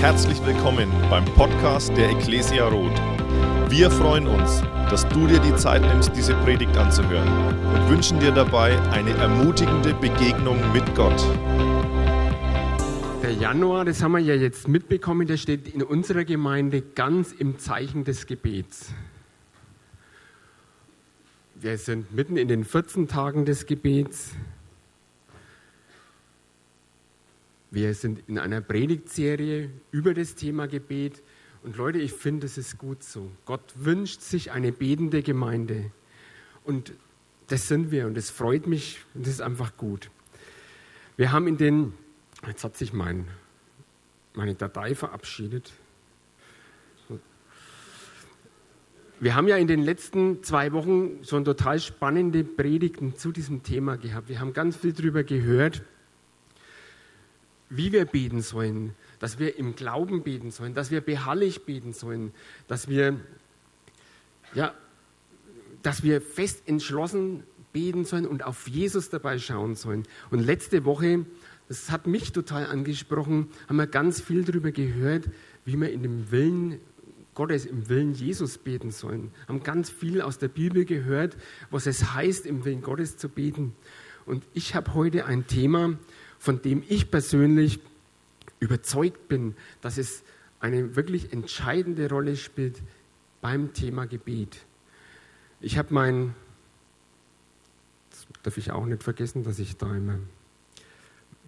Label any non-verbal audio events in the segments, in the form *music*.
Herzlich willkommen beim Podcast der Ecclesia Roth. Wir freuen uns, dass du dir die Zeit nimmst, diese Predigt anzuhören und wünschen dir dabei eine ermutigende Begegnung mit Gott. Der Januar, das haben wir ja jetzt mitbekommen, der steht in unserer Gemeinde ganz im Zeichen des Gebets. Wir sind mitten in den 14 Tagen des Gebets. Wir sind in einer Predigtserie über das Thema Gebet. Und Leute, ich finde, es ist gut so. Gott wünscht sich eine betende Gemeinde. Und das sind wir und es freut mich und das ist einfach gut. Wir haben in den, jetzt hat sich mein, meine Datei verabschiedet. Wir haben ja in den letzten zwei Wochen schon total spannende Predigten zu diesem Thema gehabt. Wir haben ganz viel darüber gehört wie wir beten sollen, dass wir im Glauben beten sollen, dass wir beharrlich beten sollen, dass wir, ja, dass wir fest entschlossen beten sollen und auf Jesus dabei schauen sollen. Und letzte Woche, das hat mich total angesprochen, haben wir ganz viel darüber gehört, wie wir in dem Willen Gottes, im Willen Jesus beten sollen. Haben ganz viel aus der Bibel gehört, was es heißt, im Willen Gottes zu beten. Und ich habe heute ein Thema, von dem ich persönlich überzeugt bin, dass es eine wirklich entscheidende Rolle spielt beim Thema Gebet. Ich habe mein, das darf ich auch nicht vergessen, dass ich da immer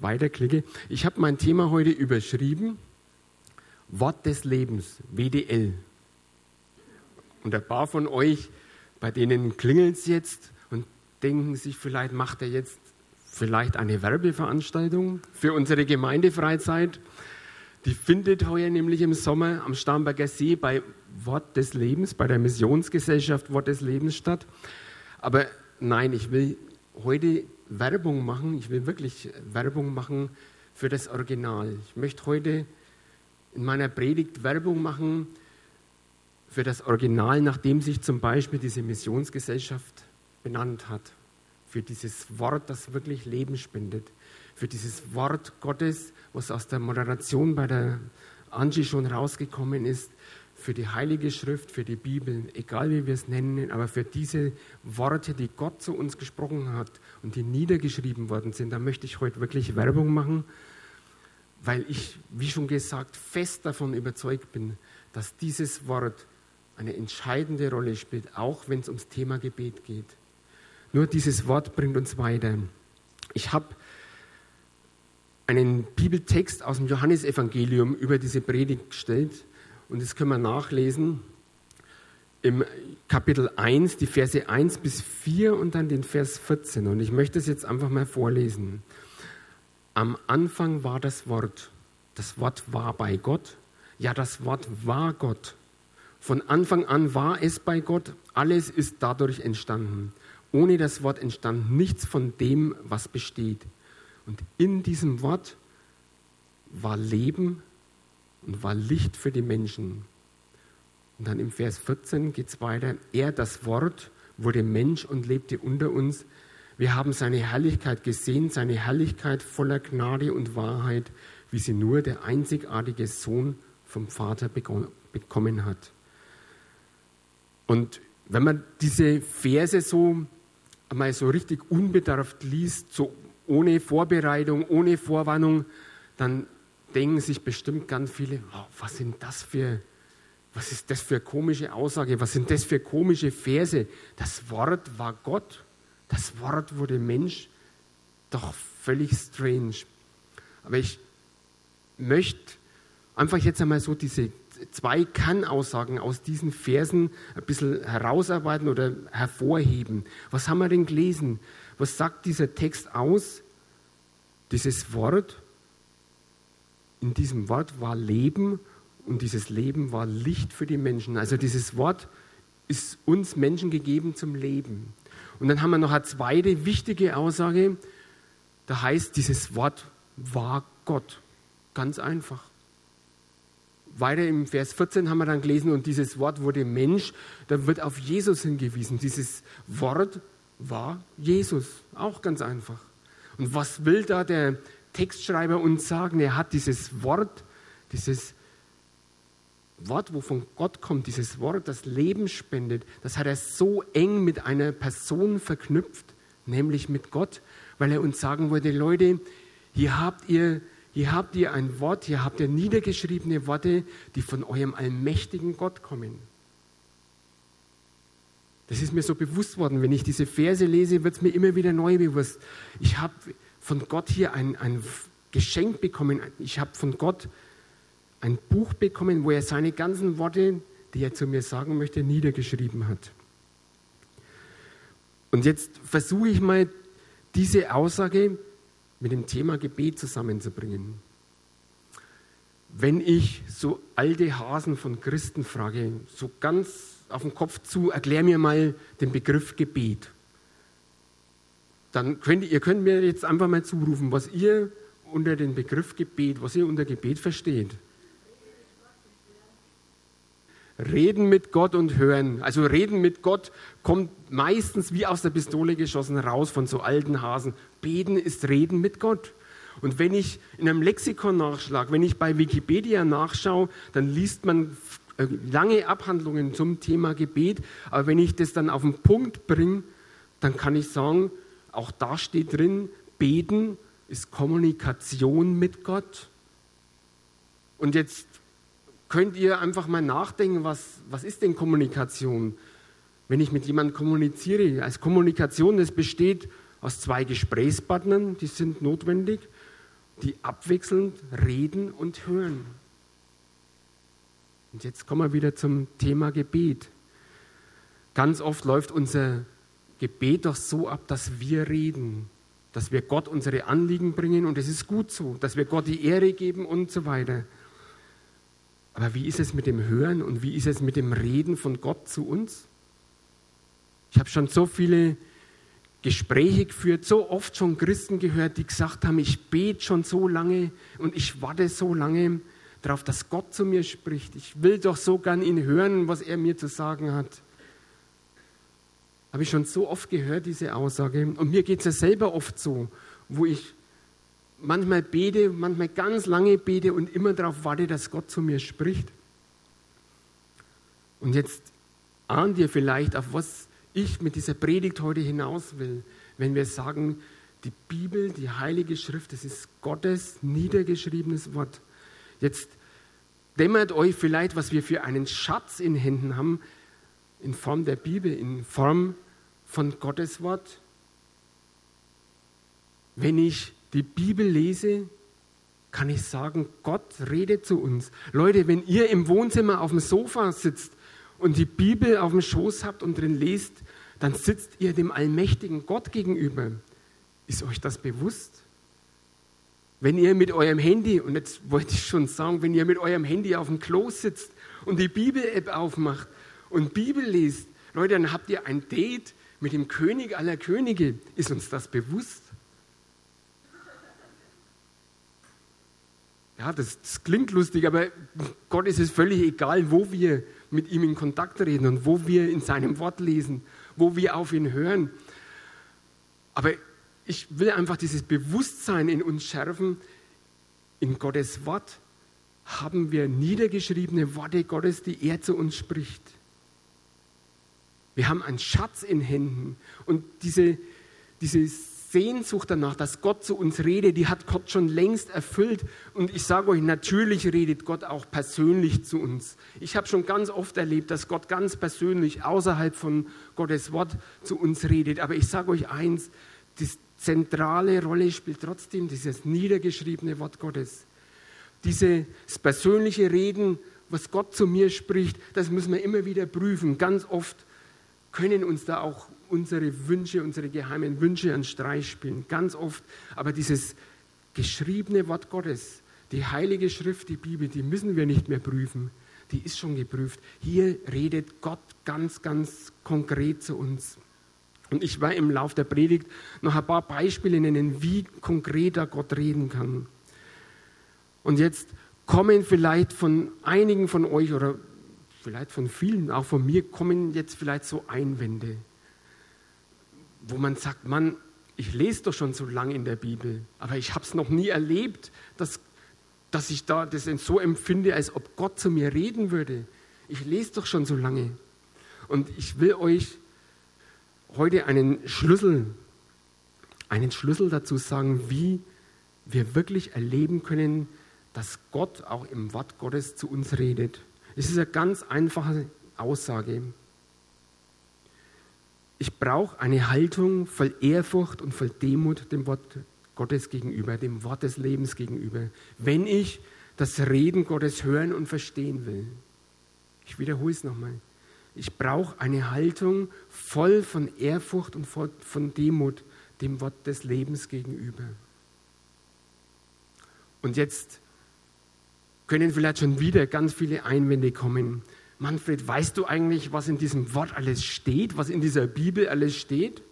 weiterklicke. Ich habe mein Thema heute überschrieben, Wort des Lebens, WDL. Und ein paar von euch, bei denen klingelt es jetzt und denken sich vielleicht, macht er jetzt vielleicht eine Werbeveranstaltung für unsere Gemeindefreizeit. Die findet heuer nämlich im Sommer am Starnberger See bei Wort des Lebens, bei der Missionsgesellschaft Wort des Lebens statt. Aber nein, ich will heute Werbung machen, ich will wirklich Werbung machen für das Original. Ich möchte heute in meiner Predigt Werbung machen für das Original, nachdem sich zum Beispiel diese Missionsgesellschaft benannt hat für dieses Wort, das wirklich Leben spendet, für dieses Wort Gottes, was aus der Moderation bei der Angie schon rausgekommen ist, für die Heilige Schrift, für die Bibel, egal wie wir es nennen, aber für diese Worte, die Gott zu uns gesprochen hat und die niedergeschrieben worden sind, da möchte ich heute wirklich Werbung machen, weil ich, wie schon gesagt, fest davon überzeugt bin, dass dieses Wort eine entscheidende Rolle spielt, auch wenn es ums Thema Gebet geht. Nur dieses Wort bringt uns weiter. Ich habe einen Bibeltext aus dem Johannesevangelium über diese Predigt gestellt und das können wir nachlesen im Kapitel 1, die Verse 1 bis 4 und dann den Vers 14. Und ich möchte es jetzt einfach mal vorlesen. Am Anfang war das Wort. Das Wort war bei Gott. Ja, das Wort war Gott. Von Anfang an war es bei Gott. Alles ist dadurch entstanden. Ohne das Wort entstand nichts von dem, was besteht. Und in diesem Wort war Leben und war Licht für die Menschen. Und dann im Vers 14 geht es weiter. Er, das Wort, wurde Mensch und lebte unter uns. Wir haben seine Herrlichkeit gesehen, seine Herrlichkeit voller Gnade und Wahrheit, wie sie nur der einzigartige Sohn vom Vater bekommen hat. Und wenn man diese Verse so einmal so richtig unbedarft liest, so ohne Vorbereitung, ohne Vorwarnung, dann denken sich bestimmt ganz viele, oh, was sind das für, was ist das für komische Aussage, was sind das für komische Verse? Das Wort war Gott, das Wort wurde Mensch, doch völlig strange. Aber ich möchte einfach jetzt einmal so diese zwei Kann-Aussagen aus diesen Versen ein bisschen herausarbeiten oder hervorheben. Was haben wir denn gelesen? Was sagt dieser Text aus? Dieses Wort, in diesem Wort war Leben und dieses Leben war Licht für die Menschen. Also dieses Wort ist uns Menschen gegeben zum Leben. Und dann haben wir noch eine zweite wichtige Aussage. Da heißt, dieses Wort war Gott. Ganz einfach. Weiter im Vers 14 haben wir dann gelesen, und dieses Wort wurde Mensch, da wird auf Jesus hingewiesen. Dieses Wort war Jesus, auch ganz einfach. Und was will da der Textschreiber uns sagen? Er hat dieses Wort, dieses Wort, wo von Gott kommt, dieses Wort, das Leben spendet, das hat er so eng mit einer Person verknüpft, nämlich mit Gott, weil er uns sagen wollte, Leute, hier habt ihr, hier habt ihr ein Wort, hier habt ihr niedergeschriebene Worte, die von eurem allmächtigen Gott kommen. Das ist mir so bewusst worden. Wenn ich diese Verse lese, wird es mir immer wieder neu bewusst. Ich habe von Gott hier ein, ein Geschenk bekommen. Ich habe von Gott ein Buch bekommen, wo er seine ganzen Worte, die er zu mir sagen möchte, niedergeschrieben hat. Und jetzt versuche ich mal, diese Aussage mit dem Thema Gebet zusammenzubringen. Wenn ich so alte Hasen von Christen frage, so ganz auf den Kopf zu, erklär mir mal den Begriff Gebet. Dann könnt ihr könnt mir jetzt einfach mal zurufen, was ihr unter den Begriff Gebet, was ihr unter Gebet versteht. Reden mit Gott und hören. Also reden mit Gott kommt meistens wie aus der Pistole geschossen raus von so alten Hasen. Beten ist reden mit Gott. Und wenn ich in einem Lexikon nachschlage, wenn ich bei Wikipedia nachschaue, dann liest man äh, lange Abhandlungen zum Thema Gebet. Aber wenn ich das dann auf den Punkt bringe, dann kann ich sagen, auch da steht drin, beten ist Kommunikation mit Gott. Und jetzt könnt ihr einfach mal nachdenken, was, was ist denn Kommunikation? Wenn ich mit jemandem kommuniziere, als Kommunikation, das besteht aus zwei Gesprächspartnern, die sind notwendig, die abwechselnd reden und hören. Und jetzt kommen wir wieder zum Thema Gebet. Ganz oft läuft unser Gebet doch so ab, dass wir reden, dass wir Gott unsere Anliegen bringen und es ist gut so, dass wir Gott die Ehre geben und so weiter. Aber wie ist es mit dem Hören und wie ist es mit dem Reden von Gott zu uns? Ich habe schon so viele Gespräche geführt, so oft schon Christen gehört, die gesagt haben, ich bete schon so lange und ich warte so lange darauf, dass Gott zu mir spricht. Ich will doch so gern ihn hören, was er mir zu sagen hat. Habe ich schon so oft gehört, diese Aussage. Und mir geht es ja selber oft so, wo ich manchmal bete, manchmal ganz lange bete und immer darauf warte, dass Gott zu mir spricht. Und jetzt ahnt ihr vielleicht, auf was ich mit dieser Predigt heute hinaus will, wenn wir sagen, die Bibel, die Heilige Schrift, das ist Gottes niedergeschriebenes Wort. Jetzt dämmert euch vielleicht, was wir für einen Schatz in Händen haben, in Form der Bibel, in Form von Gottes Wort. Wenn ich die Bibel lese, kann ich sagen, Gott redet zu uns. Leute, wenn ihr im Wohnzimmer auf dem Sofa sitzt und die Bibel auf dem Schoß habt und drin lest, dann sitzt ihr dem allmächtigen Gott gegenüber. Ist euch das bewusst? Wenn ihr mit eurem Handy, und jetzt wollte ich schon sagen, wenn ihr mit eurem Handy auf dem Klo sitzt und die Bibel-App aufmacht und Bibel liest, Leute, dann habt ihr ein Date mit dem König aller Könige. Ist uns das bewusst? Ja, das, das, klingt lustig, aber Gott ist es völlig egal, wo wir mit ihm in Kontakt reden und wo wir in seinem Wort lesen, wo wir auf ihn hören. Aber ich will einfach dieses Bewusstsein in uns schärfen, in Gottes Wort haben wir niedergeschriebene Worte Gottes, die er zu uns spricht. Wir haben einen Schatz in Händen und diese, diese Sehnsucht danach, dass Gott zu uns redet, die hat Gott schon längst erfüllt. Und ich sage euch, natürlich redet Gott auch persönlich zu uns. Ich habe schon ganz oft erlebt, dass Gott ganz persönlich außerhalb von Gottes Wort zu uns redet. Aber ich sage euch eins, die zentrale Rolle spielt trotzdem dieses niedergeschriebene Wort Gottes. Dieses persönliche Reden, was Gott zu mir spricht, das müssen wir immer wieder prüfen. Ganz oft können uns da auch unsere Wünsche, unsere geheimen Wünsche an Streich spielen. Ganz oft. Aber dieses geschriebene Wort Gottes, die Heilige Schrift, die Bibel, die müssen wir nicht mehr prüfen. Die ist schon geprüft. Hier redet Gott ganz, ganz konkret zu uns. Und ich werde im Lauf der Predigt noch ein paar Beispiele nennen, wie konkreter Gott reden kann. Und jetzt kommen vielleicht von einigen von euch oder vielleicht von vielen, auch von mir, kommen jetzt vielleicht so Einwände, wo man sagt, Mann, ich lese doch schon so lange in der Bibel, aber ich habe es noch nie erlebt, dass dass ich da das so empfinde, als ob Gott zu mir reden würde. Ich lese doch schon so lange. Und ich will euch heute einen Schlüssel, einen Schlüssel dazu sagen, wie wir wirklich erleben können, dass Gott auch im Wort Gottes zu uns redet. Es ist eine ganz einfache Aussage. Ich brauche eine Haltung voll Ehrfurcht und voll Demut dem Wort Gottes gegenüber, dem Wort des Lebens gegenüber, wenn ich das Reden Gottes hören und verstehen will. Ich wiederhole es nochmal. Ich brauche eine Haltung voll von Ehrfurcht und voll von Demut dem Wort des Lebens gegenüber. Und jetzt können vielleicht schon wieder ganz viele Einwände kommen. Manfred, weißt du eigentlich, was in diesem Wort alles steht, was in dieser Bibel alles steht?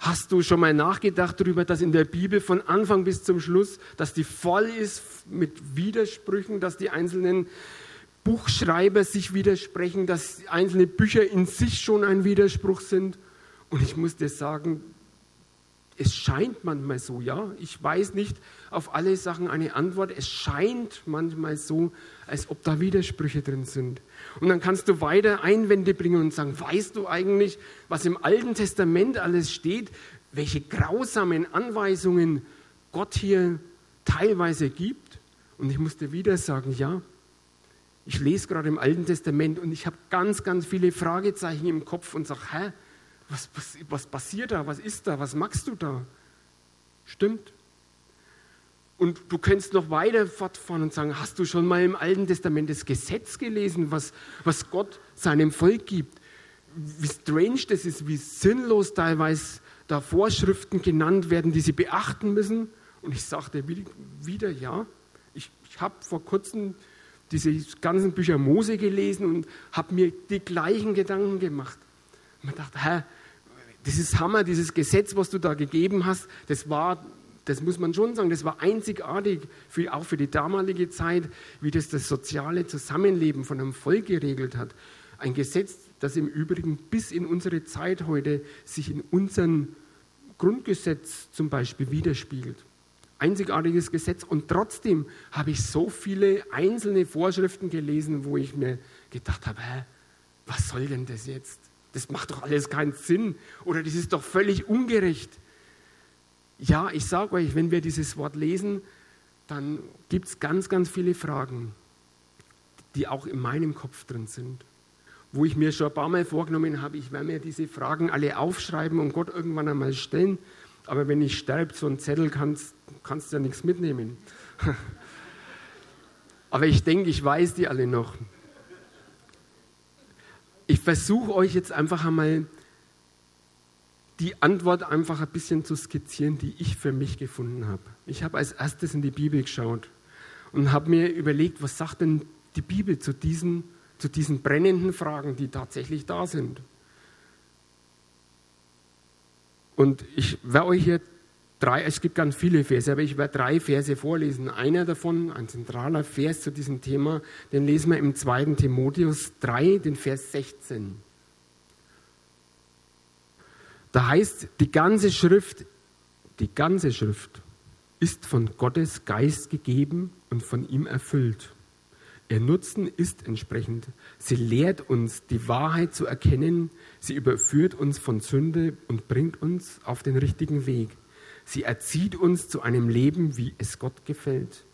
Hast du schon mal nachgedacht darüber, dass in der Bibel von Anfang bis zum Schluss, dass die voll ist mit Widersprüchen, dass die einzelnen Buchschreiber sich widersprechen, dass einzelne Bücher in sich schon ein Widerspruch sind? Und ich muss dir sagen, es scheint manchmal so, ja. Ich weiß nicht auf alle Sachen eine Antwort. Es scheint manchmal so, als ob da Widersprüche drin sind. Und dann kannst du weiter Einwände bringen und sagen, weißt du eigentlich, was im Alten Testament alles steht? Welche grausamen Anweisungen Gott hier teilweise gibt? Und ich muss dir wieder sagen, ja, ich lese gerade im Alten Testament und ich habe ganz, ganz viele Fragezeichen im Kopf und sage, hä, was, was, was passiert da? Was ist da? Was machst du da? Stimmt. Und du könntest noch weiter fortfahren und sagen, hast du schon mal im Alten Testament das Gesetz gelesen, was, was Gott seinem Volk gibt? Wie strange das ist, wie sinnlos teilweise da Vorschriften genannt werden, die sie beachten müssen. Und ich sagte wieder, ja, ich, ich habe vor kurzem diese ganzen Bücher Mose gelesen und habe mir die gleichen Gedanken gemacht. Man dachte, hä, ist Hammer, dieses Gesetz, was du da gegeben hast, das war, das muss man schon sagen, das war einzigartig, für, auch für die damalige Zeit, wie das das soziale Zusammenleben von einem Volk geregelt hat. Ein Gesetz, das im Übrigen bis in unsere Zeit heute sich in unserem Grundgesetz zum Beispiel widerspiegelt. Einzigartiges Gesetz und trotzdem habe ich so viele einzelne Vorschriften gelesen, wo ich mir gedacht habe, hä, was soll denn das jetzt? Das macht doch alles keinen Sinn oder das ist doch völlig ungerecht. Ja, ich sage euch, wenn wir dieses Wort lesen, dann gibt es ganz, ganz viele Fragen, die auch in meinem Kopf drin sind. Wo ich mir schon ein paar Mal vorgenommen habe, ich werde mir diese Fragen alle aufschreiben und Gott irgendwann einmal stellen. Aber wenn ich sterbe, so ein Zettel kannst, kannst du ja nichts mitnehmen. *laughs* Aber ich denke, ich weiß die alle noch. Ich versuche euch jetzt einfach einmal die Antwort einfach ein bisschen zu skizzieren, die ich für mich gefunden habe. Ich habe als erstes in die Bibel geschaut und habe mir überlegt, was sagt denn die Bibel zu diesen, zu diesen brennenden Fragen, die tatsächlich da sind. Und ich werde euch hier drei, es gibt ganz viele Verse, aber ich werde drei Verse vorlesen. Einer davon, ein zentraler Vers zu diesem Thema, den lesen wir im 2. Timotheus 3, den Vers 16. Da heißt, die ganze Schrift, die ganze Schrift ist von Gottes Geist gegeben und von ihm erfüllt. Ihr Nutzen ist entsprechend. Sie lehrt uns, die Wahrheit zu erkennen. Sie überführt uns von Sünde und bringt uns auf den richtigen Weg. Sie erzieht uns zu einem Leben, wie es Gott gefällt.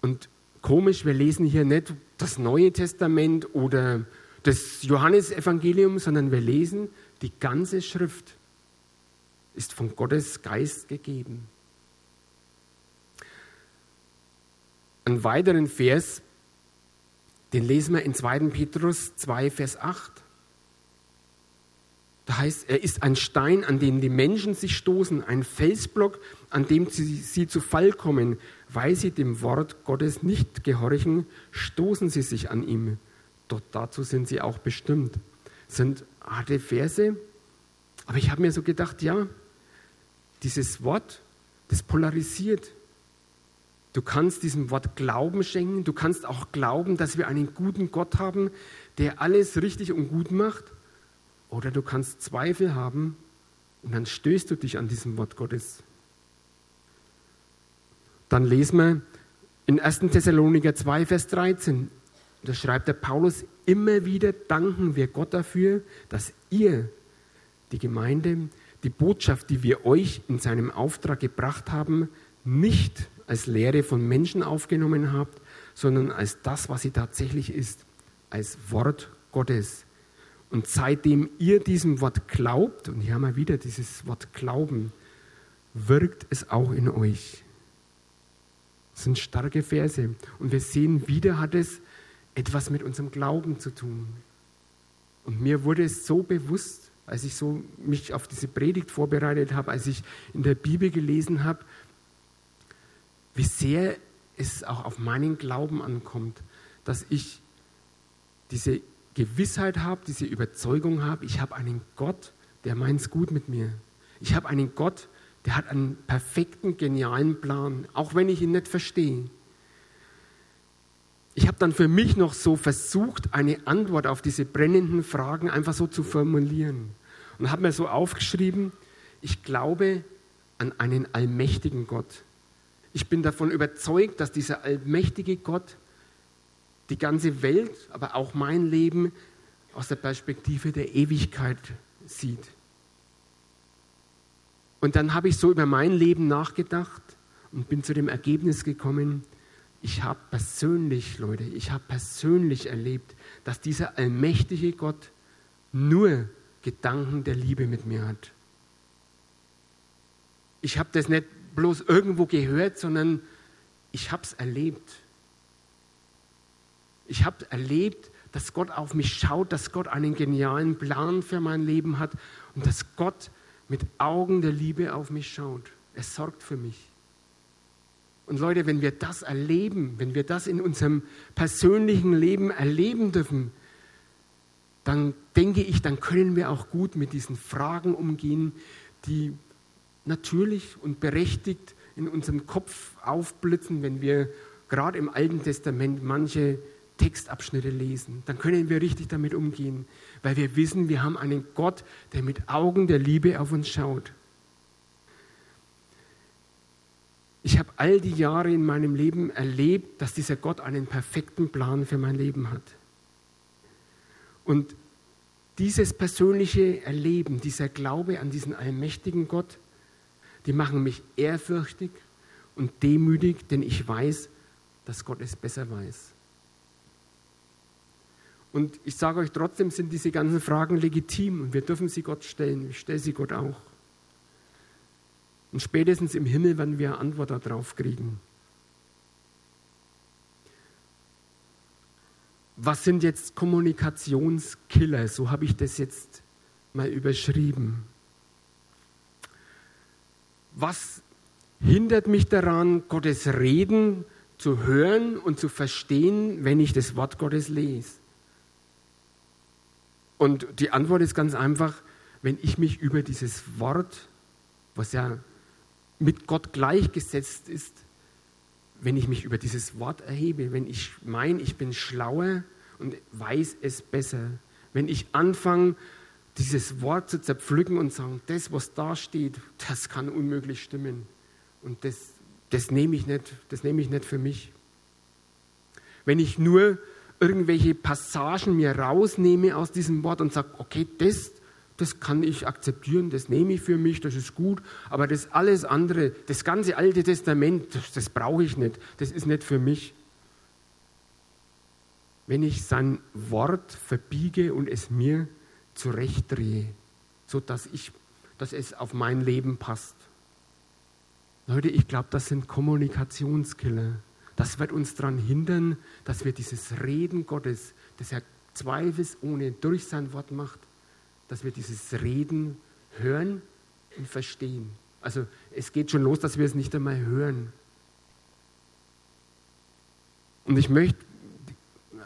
Und komisch, wir lesen hier nicht das Neue Testament oder das Johannesevangelium, sondern wir lesen, die ganze Schrift ist von Gottes Geist gegeben. Einen weiteren Vers, den lesen wir in 2. Petrus 2, Vers 8. Da heißt, er ist ein Stein, an dem die Menschen sich stoßen, ein Felsblock, an dem sie, sie zu Fall kommen. Weil sie dem Wort Gottes nicht gehorchen, stoßen sie sich an ihm. Doch dazu sind sie auch bestimmt. Das sind harte Verse, aber ich habe mir so gedacht, ja, dieses Wort, das polarisiert. Du kannst diesem Wort Glauben schenken, du kannst auch glauben, dass wir einen guten Gott haben, der alles richtig und gut macht. Oder du kannst Zweifel haben und dann stößt du dich an diesem Wort Gottes. Dann lesen wir in 1. Thessaloniker 2, Vers 13. Da schreibt der Paulus, immer wieder danken wir Gott dafür, dass ihr, die Gemeinde, die Botschaft, die wir euch in seinem Auftrag gebracht haben, nicht als Lehre von Menschen aufgenommen habt, sondern als das, was sie tatsächlich ist, als Wort Gottes. Und seitdem ihr diesem Wort glaubt, und hier haben wir wieder dieses Wort Glauben, wirkt es auch in euch. Das sind starke Verse. Und wir sehen, wieder hat es etwas mit unserem Glauben zu tun. Und mir wurde es so bewusst, als ich so mich auf diese Predigt vorbereitet habe, als ich in der Bibel gelesen habe, wie sehr es auch auf meinen Glauben ankommt, dass ich diese Gewissheit habe, diese Überzeugung habe, ich habe einen Gott, der meint es gut mit mir. Ich habe einen Gott, der hat einen perfekten, genialen Plan, auch wenn ich ihn nicht verstehe. Ich habe dann für mich noch so versucht, eine Antwort auf diese brennenden Fragen einfach so zu formulieren. Und habe mir so aufgeschrieben, ich glaube an einen allmächtigen Gott. Ich bin davon überzeugt, dass dieser allmächtige Gott die ganze Welt, aber auch mein Leben aus der Perspektive der Ewigkeit sieht. Und dann habe ich so über mein Leben nachgedacht und bin zu dem Ergebnis gekommen, ich habe persönlich, Leute, ich habe persönlich erlebt, dass dieser allmächtige Gott nur Gedanken der Liebe mit mir hat. Ich habe das nicht bloß irgendwo gehört, sondern ich habe es erlebt. Ich habe erlebt, dass Gott auf mich schaut, dass Gott einen genialen Plan für mein Leben hat und dass Gott mit Augen der Liebe auf mich schaut. Er sorgt für mich. Und Leute, wenn wir das erleben, wenn wir das in unserem persönlichen Leben erleben dürfen, dann denke ich, dann können wir auch gut mit diesen Fragen umgehen, die natürlich und berechtigt in unserem Kopf aufblitzen, wenn wir gerade im Alten Testament manche Textabschnitte lesen. Dann können wir richtig damit umgehen weil wir wissen, wir haben einen Gott, der mit Augen der Liebe auf uns schaut. Ich habe all die Jahre in meinem Leben erlebt, dass dieser Gott einen perfekten Plan für mein Leben hat. Und dieses persönliche Erleben, dieser Glaube an diesen allmächtigen Gott, die machen mich ehrfürchtig und demütig, denn ich weiß, dass Gott es besser weiß. Und ich sage euch trotzdem, sind diese ganzen Fragen legitim und wir dürfen sie Gott stellen. Ich stelle sie Gott auch. Und spätestens im Himmel werden wir Antwort darauf kriegen. Was sind jetzt Kommunikationskiller? So habe ich das jetzt mal überschrieben. Was hindert mich daran, Gottes Reden zu hören und zu verstehen, wenn ich das Wort Gottes lese? Und die Antwort ist ganz einfach, wenn ich mich über dieses Wort, was ja mit Gott gleichgesetzt ist, wenn ich mich über dieses Wort erhebe, wenn ich meine, ich bin schlauer und weiß es besser, wenn ich anfange, dieses Wort zu zerpflücken und sagen, das, was da steht, das kann unmöglich stimmen. Und das, das nehme ich nicht, das nehme ich nicht für mich. Wenn ich nur irgendwelche Passagen mir rausnehme aus diesem Wort und sage, okay, das, das kann ich akzeptieren, das nehme ich für mich, das ist gut, aber das alles andere, das ganze Alte Testament, das, das brauche ich nicht, das ist nicht für mich. Wenn ich sein Wort verbiege und es mir zurechtdrehe, sodass ich, dass es auf mein Leben passt. Leute, ich glaube, das sind Kommunikationskiller. Das wird uns daran hindern, dass wir dieses Reden Gottes, das er zweifelsohne durch sein Wort macht, dass wir dieses Reden hören und verstehen. Also es geht schon los, dass wir es nicht einmal hören. Und ich möchte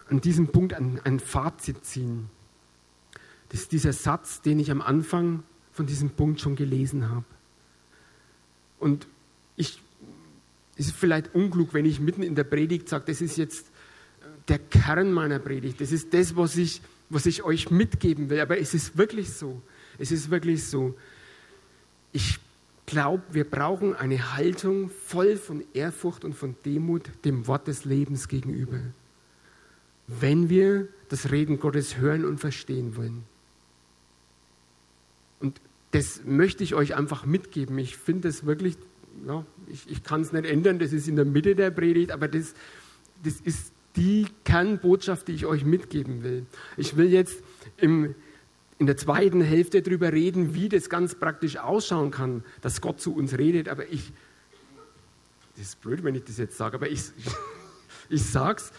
an diesem Punkt ein, ein Fazit ziehen. Das ist dieser Satz, den ich am Anfang von diesem Punkt schon gelesen habe. Und es ist vielleicht unklug, wenn ich mitten in der Predigt sage, das ist jetzt der Kern meiner Predigt. Das ist das, was ich, was ich euch mitgeben will. Aber es ist wirklich so. Es ist wirklich so. Ich glaube, wir brauchen eine Haltung voll von Ehrfurcht und von Demut dem Wort des Lebens gegenüber, wenn wir das Reden Gottes hören und verstehen wollen. Und das möchte ich euch einfach mitgeben. Ich finde es wirklich, ja, ich, ich kann es nicht ändern, das ist in der Mitte der Predigt, aber das, das ist die Kernbotschaft, die ich euch mitgeben will. Ich will jetzt im, in der zweiten Hälfte darüber reden, wie das ganz praktisch ausschauen kann, dass Gott zu uns redet, aber ich, das ist blöd, wenn ich das jetzt sage, aber ich, *laughs* ich es,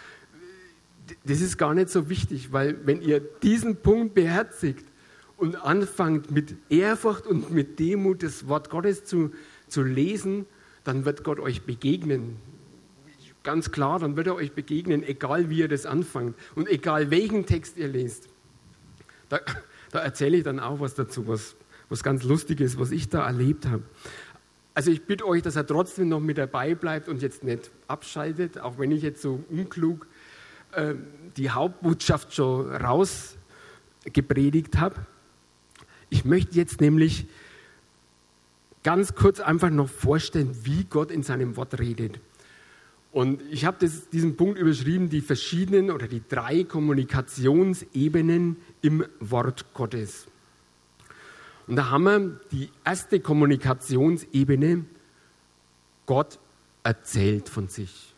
das ist gar nicht so wichtig, weil wenn ihr diesen Punkt beherzigt und anfangt mit Ehrfurcht und mit Demut das Wort Gottes zu, zu lesen, dann wird Gott euch begegnen. Ganz klar, dann wird er euch begegnen, egal wie ihr das anfangt und egal welchen Text ihr lest. Da, da erzähle ich dann auch was dazu, was, was ganz Lustiges, was ich da erlebt habe. Also ich bitte euch, dass er trotzdem noch mit dabei bleibt und jetzt nicht abschaltet, auch wenn ich jetzt so unklug äh, die Hauptbotschaft schon rausgepredigt habe. Ich möchte jetzt nämlich ganz kurz einfach noch vorstellen, wie Gott in seinem Wort redet. Und ich habe diesen Punkt überschrieben, die verschiedenen oder die drei Kommunikationsebenen im Wort Gottes. Und da haben wir die erste Kommunikationsebene, Gott erzählt von sich.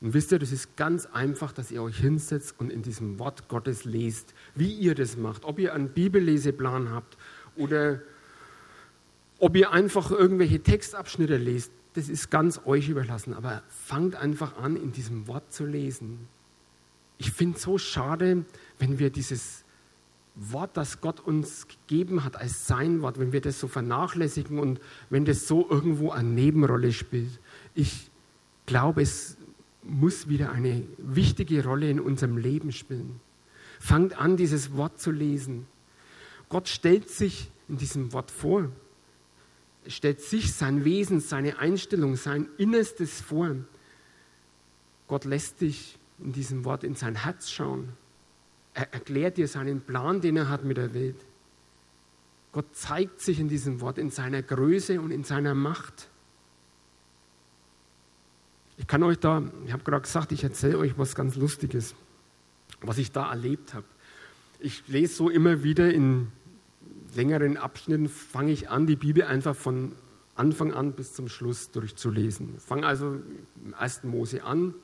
Und wisst ihr, das ist ganz einfach, dass ihr euch hinsetzt und in diesem Wort Gottes lest, wie ihr das macht. Ob ihr einen Bibelleseplan habt oder ob ihr einfach irgendwelche Textabschnitte lest, das ist ganz euch überlassen. Aber fangt einfach an, in diesem Wort zu lesen. Ich finde es so schade, wenn wir dieses Wort, das Gott uns gegeben hat als sein Wort, wenn wir das so vernachlässigen und wenn das so irgendwo eine Nebenrolle spielt. Ich glaube, es muss wieder eine wichtige Rolle in unserem Leben spielen. Fangt an, dieses Wort zu lesen. Gott stellt sich in diesem Wort vor. Stellt sich, sein Wesen, seine Einstellung, sein Innerstes vor. Gott lässt dich in diesem Wort in sein Herz schauen. Er erklärt dir seinen Plan, den er hat mit der Welt. Gott zeigt sich in diesem Wort in seiner Größe und in seiner Macht. Ich kann euch da, ich habe gerade gesagt, ich erzähle euch was ganz Lustiges, was ich da erlebt habe. Ich lese so immer wieder in längeren Abschnitten, fange ich an, die Bibel einfach von Anfang an bis zum Schluss durchzulesen. Fange also im 1. Mose an,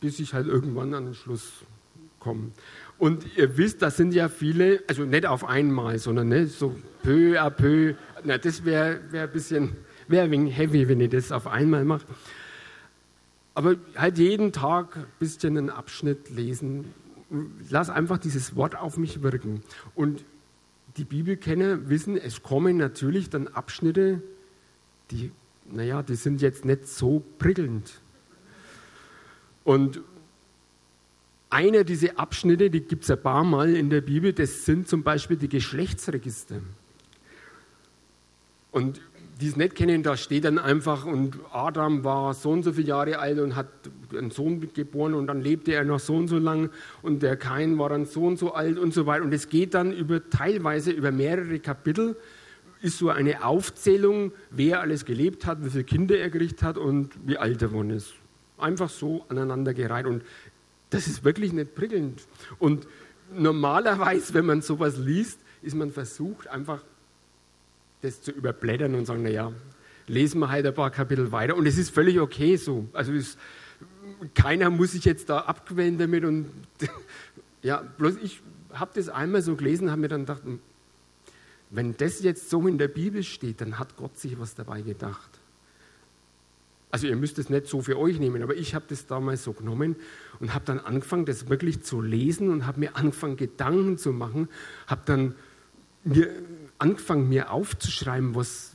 bis ich halt irgendwann an den Schluss komme. Und ihr wisst, das sind ja viele, also nicht auf einmal, sondern ne, so peu à peu. Na, das wäre wär ein bisschen, wäre ein heavy, wenn ich das auf einmal mache. Aber halt jeden Tag ein bisschen einen Abschnitt lesen. Lass einfach dieses Wort auf mich wirken. Und die Bibelkenner wissen, es kommen natürlich dann Abschnitte, die, naja, die sind jetzt nicht so prickelnd. Und einer dieser Abschnitte, die gibt es ein paar Mal in der Bibel, das sind zum Beispiel die Geschlechtsregister. Und die es nicht kennen, da steht dann einfach, und Adam war so und so viele Jahre alt und hat einen Sohn geboren und dann lebte er noch so und so lang und der Kain war dann so und so alt und so weiter. Und es geht dann über teilweise über mehrere Kapitel, ist so eine Aufzählung, wer alles gelebt hat, wie viele Kinder er gekriegt hat und wie alt er geworden ist. Einfach so aneinandergereiht. Und das ist wirklich nicht prickelnd. Und normalerweise, wenn man sowas liest, ist man versucht, einfach das zu überblättern und sagen, naja, lesen wir halt ein paar Kapitel weiter. Und es ist völlig okay so. Also es, keiner muss sich jetzt da abquälen damit. Und *laughs* ja, bloß ich habe das einmal so gelesen, habe mir dann gedacht, wenn das jetzt so in der Bibel steht, dann hat Gott sich was dabei gedacht. Also ihr müsst es nicht so für euch nehmen, aber ich habe das damals so genommen und habe dann angefangen, das wirklich zu lesen und habe mir angefangen, Gedanken zu machen, habe dann mir angefangen, mir aufzuschreiben, was,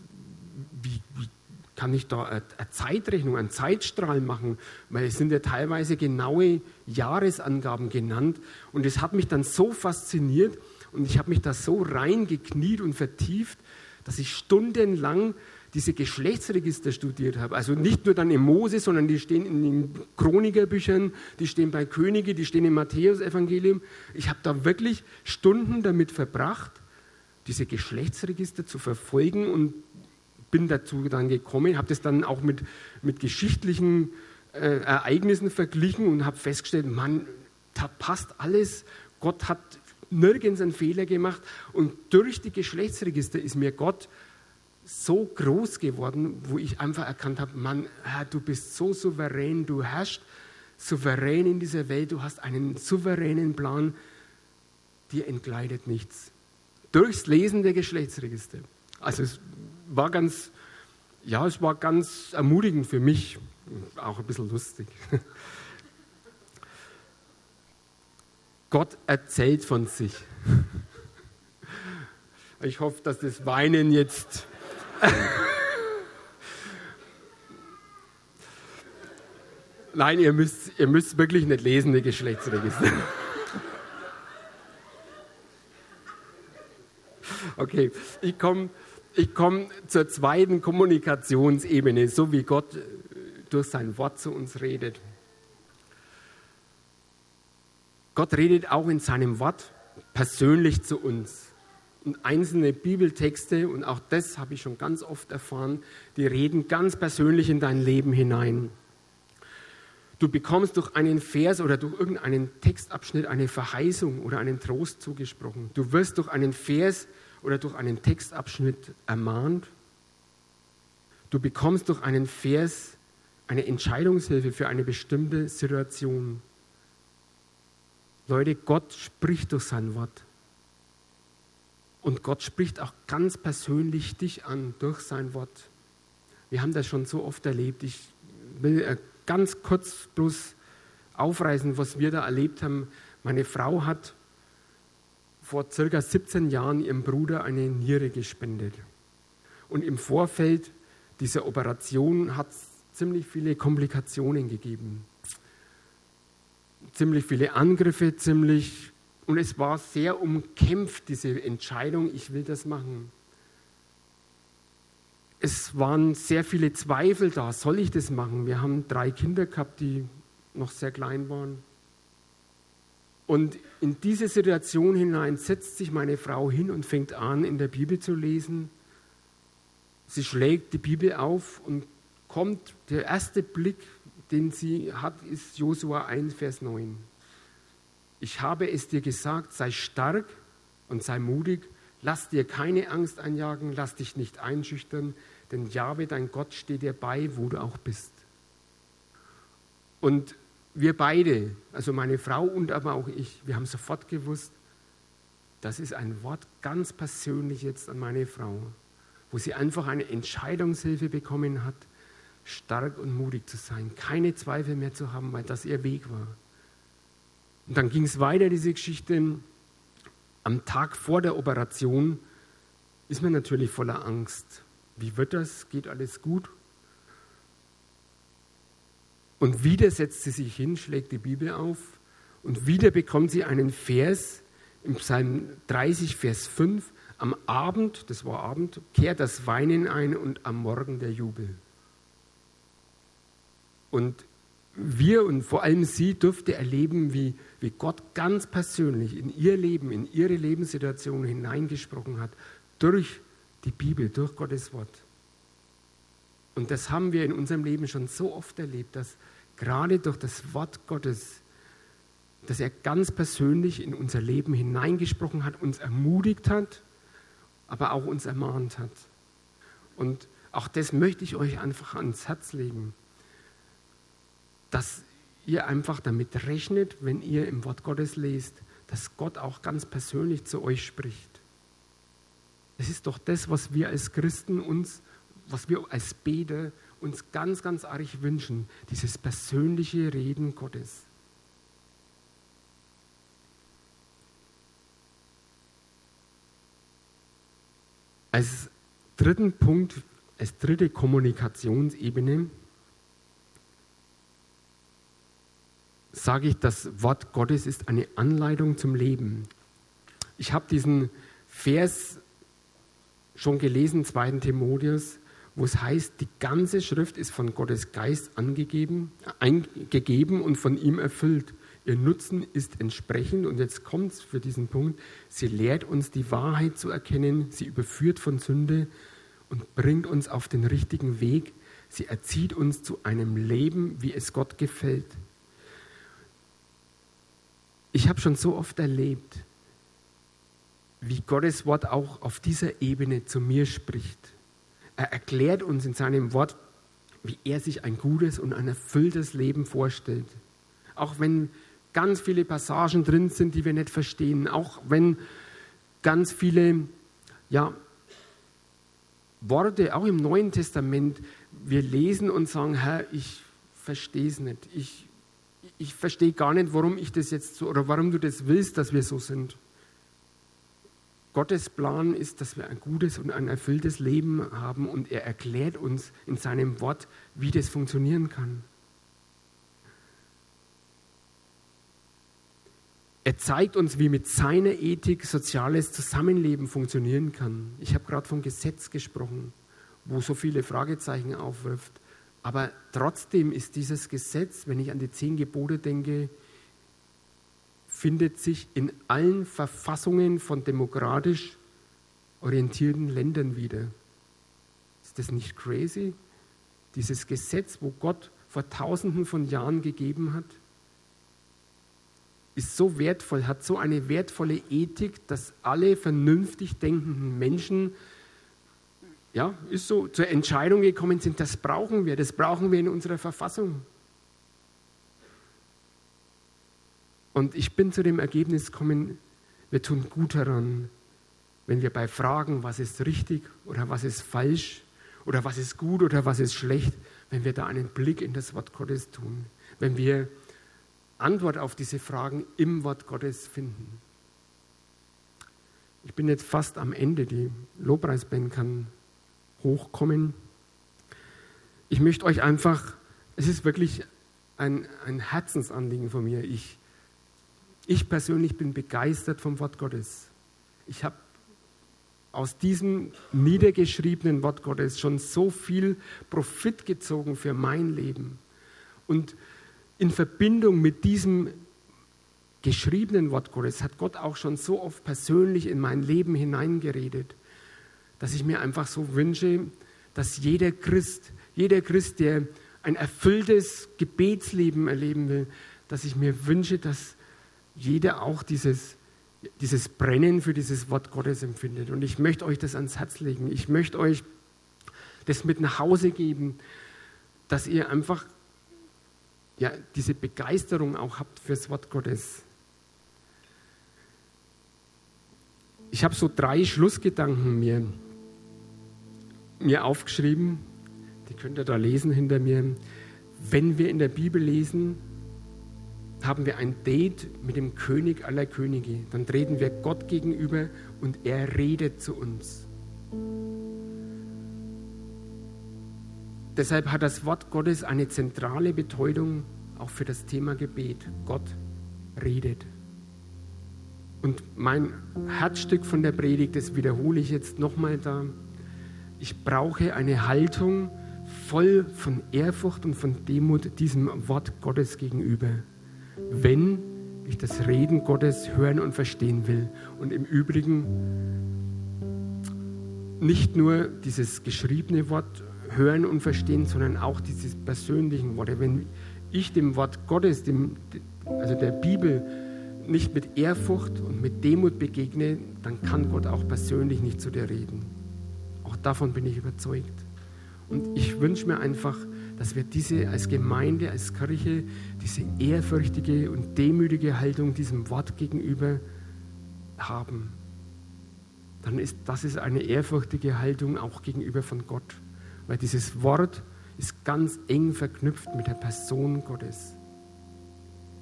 wie, wie kann ich da eine Zeitrechnung, einen Zeitstrahl machen, weil es sind ja teilweise genaue Jahresangaben genannt und es hat mich dann so fasziniert und ich habe mich da so reingekniet und vertieft, dass ich stundenlang diese Geschlechtsregister studiert habe. Also nicht nur dann im Mose, sondern die stehen in den Chronikerbüchern, die stehen bei Könige, die stehen im Matthäusevangelium. Ich habe da wirklich Stunden damit verbracht, diese Geschlechtsregister zu verfolgen und bin dazu dann gekommen, habe das dann auch mit, mit geschichtlichen äh, Ereignissen verglichen und habe festgestellt, Mann, da passt alles. Gott hat nirgends einen Fehler gemacht und durch die Geschlechtsregister ist mir Gott so groß geworden, wo ich einfach erkannt habe, Mann, Herr, du bist so souverän, du herrschst souverän in dieser Welt, du hast einen souveränen Plan, dir entgleitet nichts. Durchs Lesen der Geschlechtsregister. Also es war ganz, ja, es war ganz ermutigend für mich, auch ein bisschen lustig. *laughs* Gott erzählt von sich. *laughs* Ich hoffe, dass das Weinen jetzt *laughs* Nein, ihr müsst, ihr müsst wirklich nicht lesen, die Geschlechtsregister. Okay, ich komme ich komm zur zweiten Kommunikationsebene, so wie Gott durch sein Wort zu uns redet. Gott redet auch in seinem Wort persönlich zu uns. Und einzelne Bibeltexte, und auch das habe ich schon ganz oft erfahren, die reden ganz persönlich in dein Leben hinein. Du bekommst durch einen Vers oder durch irgendeinen Textabschnitt eine Verheißung oder einen Trost zugesprochen. Du wirst durch einen Vers oder durch einen Textabschnitt ermahnt. Du bekommst durch einen Vers eine Entscheidungshilfe für eine bestimmte Situation. Leute, Gott spricht durch sein Wort. Und Gott spricht auch ganz persönlich dich an durch sein Wort. Wir haben das schon so oft erlebt. Ich will äh, ganz kurz bloß aufreißen, was wir da erlebt haben. Meine Frau hat vor circa 17 Jahren ihrem Bruder eine Niere gespendet. Und im Vorfeld dieser Operation hat es ziemlich viele Komplikationen gegeben. Ziemlich viele Angriffe, ziemlich und es war sehr umkämpft, diese Entscheidung, ich will das machen. Es waren sehr viele Zweifel da, soll ich das machen? Wir haben drei Kinder gehabt, die noch sehr klein waren. Und in diese Situation hinein setzt sich meine Frau hin und fängt an, in der Bibel zu lesen. Sie schlägt die Bibel auf und kommt, der erste Blick, den sie hat, ist Josua 1, Vers 9 ich habe es dir gesagt, sei stark und sei mutig, lass dir keine Angst einjagen, lass dich nicht einschüchtern, denn Jahwe, dein Gott, steht dir bei, wo du auch bist. Und wir beide, also meine Frau und aber auch ich, wir haben sofort gewusst, das ist ein Wort ganz persönlich jetzt an meine Frau, wo sie einfach eine Entscheidungshilfe bekommen hat, stark und mutig zu sein, keine Zweifel mehr zu haben, weil das ihr Weg war. Und dann ging es weiter, diese Geschichte. Am Tag vor der Operation ist man natürlich voller Angst. Wie wird das? Geht alles gut? Und wieder setzt sie sich hin, schlägt die Bibel auf und wieder bekommt sie einen Vers im Psalm 30, Vers 5. Am Abend, das war Abend, kehrt das Weinen ein und am Morgen der Jubel. Und wir und vor allem sie durfte erleben, wie, wie Gott ganz persönlich in ihr Leben, in ihre Lebenssituation hineingesprochen hat, durch die Bibel, durch Gottes Wort. Und das haben wir in unserem Leben schon so oft erlebt, dass gerade durch das Wort Gottes, dass er ganz persönlich in unser Leben hineingesprochen hat, uns ermutigt hat, aber auch uns ermahnt hat. Und auch das möchte ich euch einfach ans Herz legen dass ihr einfach damit rechnet, wenn ihr im Wort Gottes lest, dass Gott auch ganz persönlich zu euch spricht. Das ist doch das, was wir als Christen uns, was wir als Beter uns ganz, ganz arg wünschen, dieses persönliche Reden Gottes. Als dritten Punkt, als dritte Kommunikationsebene sage ich, das Wort Gottes ist eine Anleitung zum Leben. Ich habe diesen Vers schon gelesen, 2. Timotheus, wo es heißt, die ganze Schrift ist von Gottes Geist angegeben, eingegeben und von ihm erfüllt. Ihr Nutzen ist entsprechend, und jetzt kommt es für diesen Punkt, sie lehrt uns die Wahrheit zu erkennen, sie überführt von Sünde und bringt uns auf den richtigen Weg. Sie erzieht uns zu einem Leben, wie es Gott gefällt. Ich habe schon so oft erlebt, wie Gottes Wort auch auf dieser Ebene zu mir spricht. Er erklärt uns in seinem Wort, wie er sich ein gutes und ein erfülltes Leben vorstellt. Auch wenn ganz viele Passagen drin sind, die wir nicht verstehen, auch wenn ganz viele ja, Worte, auch im Neuen Testament, wir lesen und sagen, Herr, ich verstehe es nicht. Ich, ich verstehe gar nicht, warum ich das jetzt so oder warum du das willst, dass wir so sind. Gottes Plan ist, dass wir ein gutes und ein erfülltes Leben haben und er erklärt uns in seinem Wort, wie das funktionieren kann. Er zeigt uns, wie mit seiner Ethik soziales Zusammenleben funktionieren kann. Ich habe gerade vom Gesetz gesprochen, wo so viele Fragezeichen aufwirft. Aber trotzdem ist dieses Gesetz, wenn ich an die zehn Gebote denke, findet sich in allen Verfassungen von demokratisch orientierten Ländern wieder. Ist das nicht crazy? Dieses Gesetz, wo Gott vor tausenden von Jahren gegeben hat, ist so wertvoll, hat so eine wertvolle Ethik, dass alle vernünftig denkenden Menschen ja, ist so zur Entscheidung gekommen sind, das brauchen wir, das brauchen wir in unserer Verfassung. Und ich bin zu dem Ergebnis gekommen, wir tun gut daran, wenn wir bei Fragen, was ist richtig oder was ist falsch oder was ist gut oder was ist schlecht, wenn wir da einen Blick in das Wort Gottes tun, wenn wir Antwort auf diese Fragen im Wort Gottes finden. Ich bin jetzt fast am Ende, die Lobpreisband kann hochkommen. Ich möchte euch einfach, es ist wirklich ein, ein Herzensanliegen von mir. Ich ich persönlich bin begeistert vom Wort Gottes. Ich habe aus diesem niedergeschriebenen Wort Gottes schon so viel Profit gezogen für mein Leben. Und in Verbindung mit diesem geschriebenen Wort Gottes hat Gott auch schon so oft persönlich in mein Leben hineingeredet, dass ich mir einfach so wünsche, dass jeder Christ, jeder Christ, der ein erfülltes Gebetsleben erleben will, dass ich mir wünsche, dass jeder auch dieses, dieses Brennen für dieses Wort Gottes empfindet. Und ich möchte euch das ans Herz legen. Ich möchte euch das mit nach Hause geben, dass ihr einfach ja, diese Begeisterung auch habt fürs Wort Gottes. Ich habe so drei Schlussgedanken mir, mir aufgeschrieben, die könnt ihr da lesen hinter mir. Wenn wir in der Bibel lesen, haben wir ein Date mit dem König aller Könige. Dann treten wir Gott gegenüber und er redet zu uns. Deshalb hat das Wort Gottes eine zentrale Bedeutung auch für das Thema Gebet. Gott redet. Und mein Herzstück von der Predigt, das wiederhole ich jetzt nochmal da. Ich brauche eine Haltung voll von Ehrfurcht und von Demut diesem Wort Gottes gegenüber wenn ich das Reden Gottes hören und verstehen will. Und im Übrigen nicht nur dieses geschriebene Wort hören und verstehen, sondern auch diese persönlichen Worte. Wenn ich dem Wort Gottes, dem, also der Bibel, nicht mit Ehrfurcht und mit Demut begegne, dann kann Gott auch persönlich nicht zu dir reden. Auch davon bin ich überzeugt. Und ich wünsche mir einfach, dass wir diese als Gemeinde, als Kirche, diese ehrfürchtige und demütige Haltung diesem Wort gegenüber haben. Dann ist das ist eine ehrfürchtige Haltung auch gegenüber von Gott, weil dieses Wort ist ganz eng verknüpft mit der Person Gottes.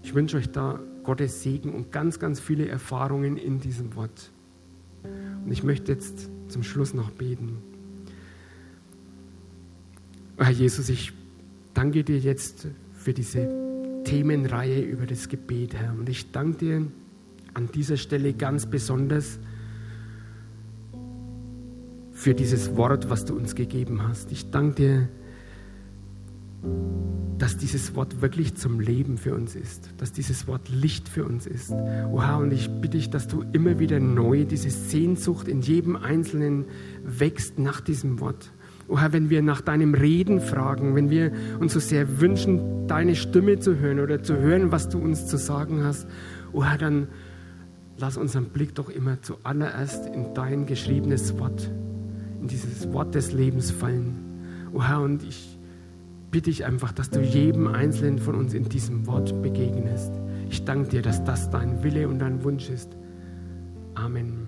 Ich wünsche euch da Gottes Segen und ganz, ganz viele Erfahrungen in diesem Wort. Und ich möchte jetzt zum Schluss noch beten. Herr Jesus, ich danke dir jetzt für diese Themenreihe über das Gebet, Herr. Und ich danke dir an dieser Stelle ganz besonders für dieses Wort, was du uns gegeben hast. Ich danke dir, dass dieses Wort wirklich zum Leben für uns ist, dass dieses Wort Licht für uns ist. Oha, und ich bitte dich, dass du immer wieder neu diese Sehnsucht in jedem Einzelnen wächst nach diesem Wort. Oha, wenn wir nach deinem Reden fragen, wenn wir uns so sehr wünschen, deine Stimme zu hören oder zu hören, was du uns zu sagen hast, oha, dann lass unseren Blick doch immer zuallererst in dein geschriebenes Wort, in dieses Wort des Lebens fallen. Oha, und ich bitte ich einfach, dass du jedem Einzelnen von uns in diesem Wort begegnest. Ich danke dir, dass das dein Wille und dein Wunsch ist. Amen.